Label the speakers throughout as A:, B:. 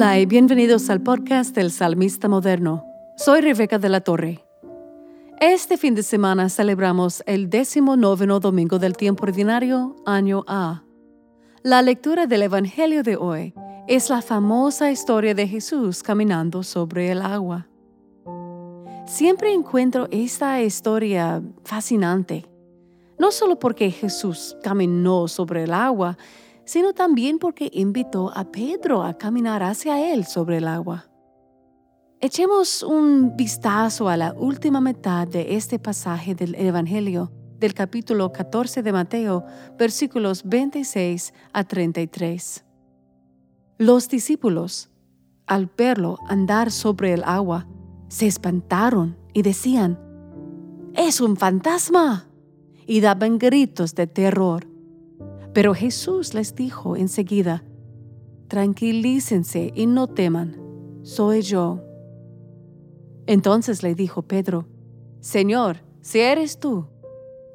A: Hola y bienvenidos al podcast del Salmista Moderno. Soy Rebeca de la Torre. Este fin de semana celebramos el décimo noveno domingo del tiempo ordinario, año A. La lectura del Evangelio de hoy es la famosa historia de Jesús caminando sobre el agua. Siempre encuentro esta historia fascinante, no solo porque Jesús caminó sobre el agua, sino también porque invitó a Pedro a caminar hacia él sobre el agua. Echemos un vistazo a la última mitad de este pasaje del Evangelio del capítulo 14 de Mateo, versículos 26 a 33. Los discípulos, al verlo andar sobre el agua, se espantaron y decían, ¡Es un fantasma! y daban gritos de terror. Pero Jesús les dijo enseguida, Tranquilícense y no teman, soy yo. Entonces le dijo Pedro, Señor, si eres tú,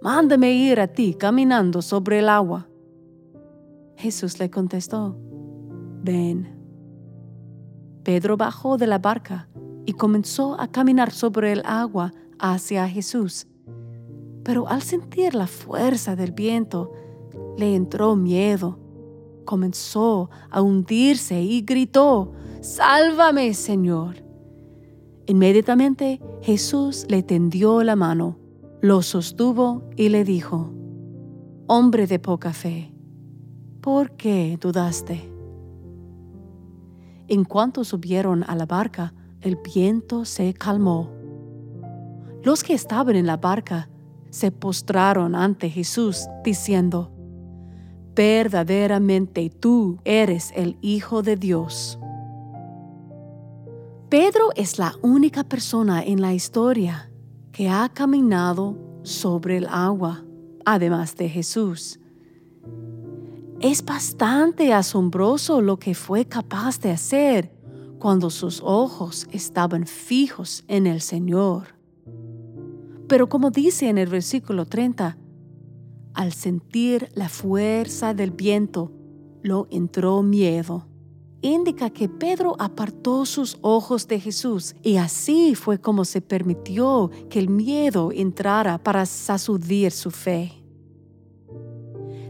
A: mándame ir a ti caminando sobre el agua. Jesús le contestó, Ven. Pedro bajó de la barca y comenzó a caminar sobre el agua hacia Jesús. Pero al sentir la fuerza del viento, le entró miedo. Comenzó a hundirse y gritó, Sálvame, Señor. Inmediatamente Jesús le tendió la mano, lo sostuvo y le dijo, Hombre de poca fe, ¿por qué dudaste? En cuanto subieron a la barca, el viento se calmó. Los que estaban en la barca se postraron ante Jesús, diciendo, verdaderamente tú eres el Hijo de Dios. Pedro es la única persona en la historia que ha caminado sobre el agua, además de Jesús. Es bastante asombroso lo que fue capaz de hacer cuando sus ojos estaban fijos en el Señor. Pero como dice en el versículo 30, al sentir la fuerza del viento, lo entró miedo. Indica que Pedro apartó sus ojos de Jesús y así fue como se permitió que el miedo entrara para sacudir su fe.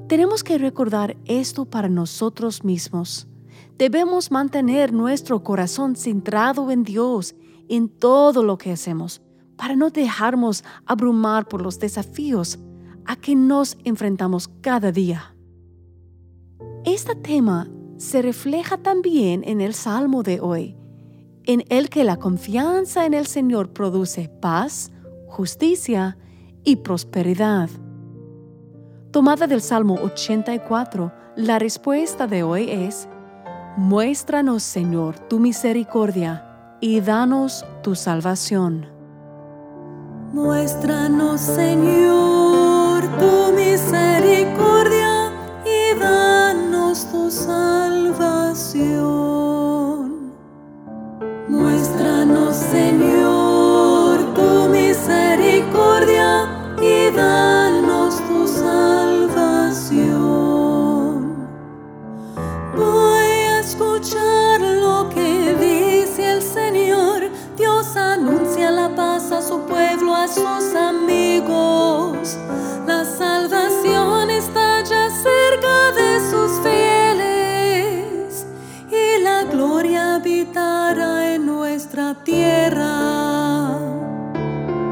A: Tenemos que recordar esto para nosotros mismos. Debemos mantener nuestro corazón centrado en Dios en todo lo que hacemos, para no dejarnos abrumar por los desafíos a que nos enfrentamos cada día. Este tema se refleja también en el Salmo de hoy, en el que la confianza en el Señor produce paz, justicia y prosperidad. Tomada del Salmo 84, la respuesta de hoy es, Muéstranos, Señor, tu misericordia y danos tu salvación.
B: Muéstranos, Señor danos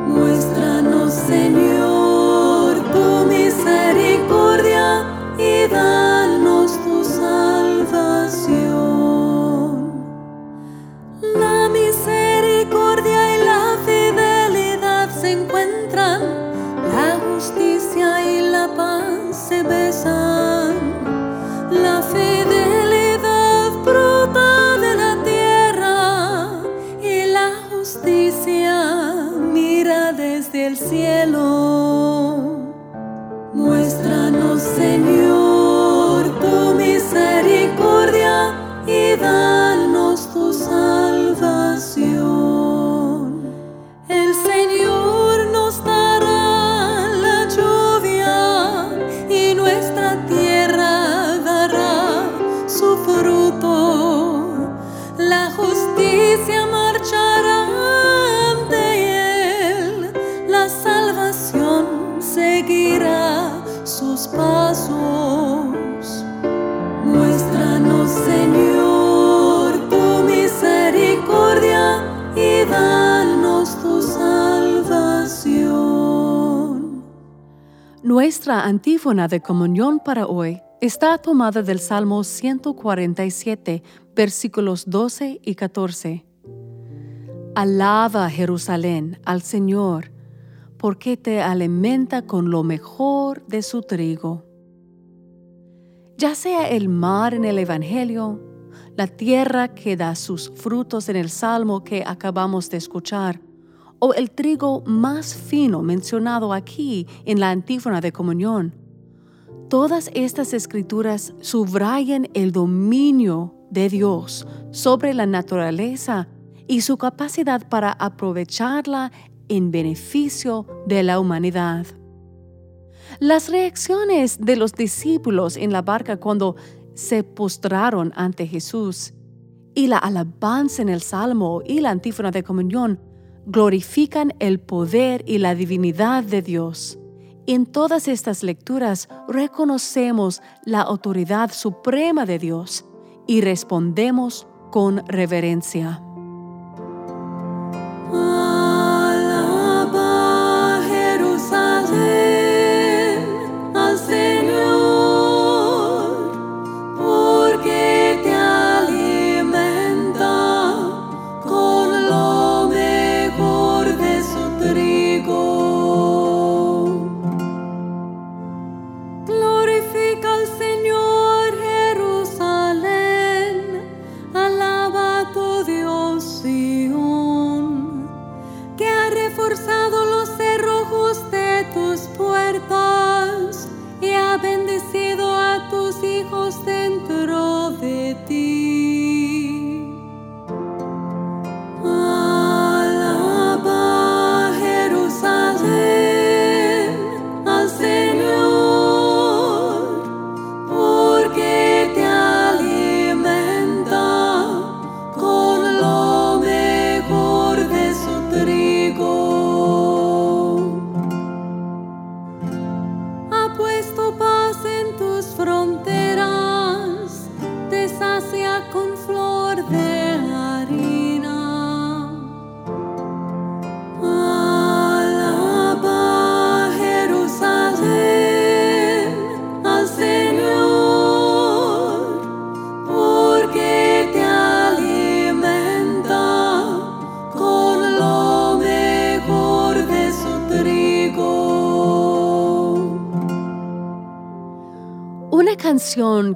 B: Muéstranos, Señor, tu misericordia y danos tu salvación. La misericordia y la fidelidad se encuentran, la justicia y la paz se ven.
A: Nuestra antífona de comunión para hoy está tomada del Salmo 147, versículos 12 y 14. Alaba Jerusalén al Señor, porque te alimenta con lo mejor de su trigo. Ya sea el mar en el Evangelio, la tierra que da sus frutos en el Salmo que acabamos de escuchar, o el trigo más fino mencionado aquí en la antífona de comunión. Todas estas escrituras subrayan el dominio de Dios sobre la naturaleza y su capacidad para aprovecharla en beneficio de la humanidad. Las reacciones de los discípulos en la barca cuando se postraron ante Jesús y la alabanza en el Salmo y la antífona de comunión glorifican el poder y la divinidad de Dios. En todas estas lecturas reconocemos la autoridad suprema de Dios y respondemos con reverencia.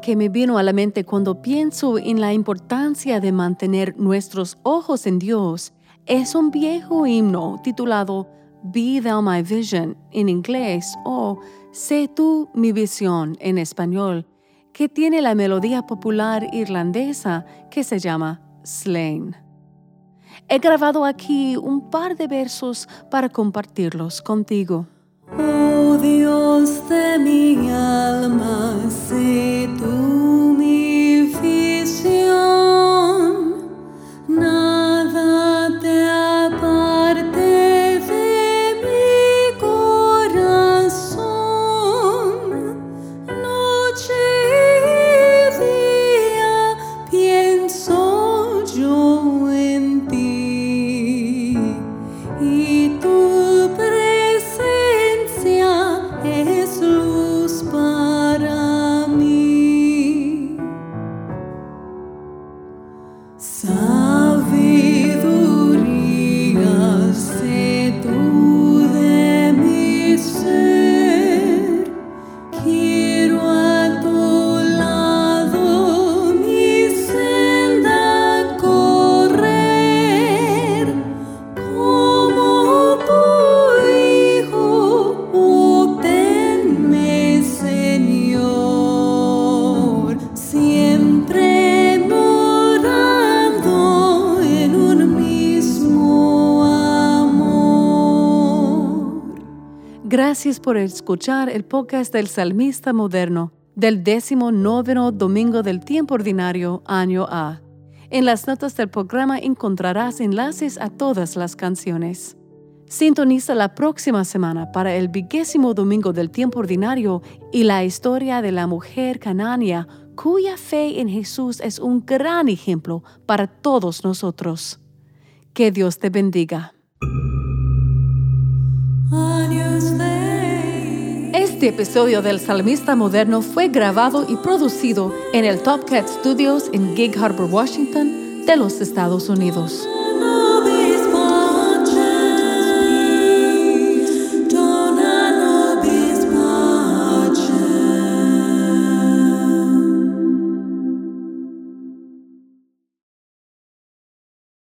A: Que me vino a la mente cuando pienso en la importancia de mantener nuestros ojos en Dios es un viejo himno titulado Be Thou My Vision en inglés o Sé tú mi visión en español, que tiene la melodía popular irlandesa que se llama Slain. He grabado aquí un par de versos para compartirlos contigo.
B: Oh Dios de mi alma,
A: Gracias por escuchar el podcast del Salmista Moderno del décimo noveno domingo del tiempo ordinario, año A. En las notas del programa encontrarás enlaces a todas las canciones. Sintoniza la próxima semana para el vigésimo domingo del tiempo ordinario y la historia de la mujer canania cuya fe en Jesús es un gran ejemplo para todos nosotros. Que Dios te bendiga. Este episodio del Salmista Moderno fue grabado y producido en el Top Cat Studios en Gig Harbor, Washington, de los Estados Unidos.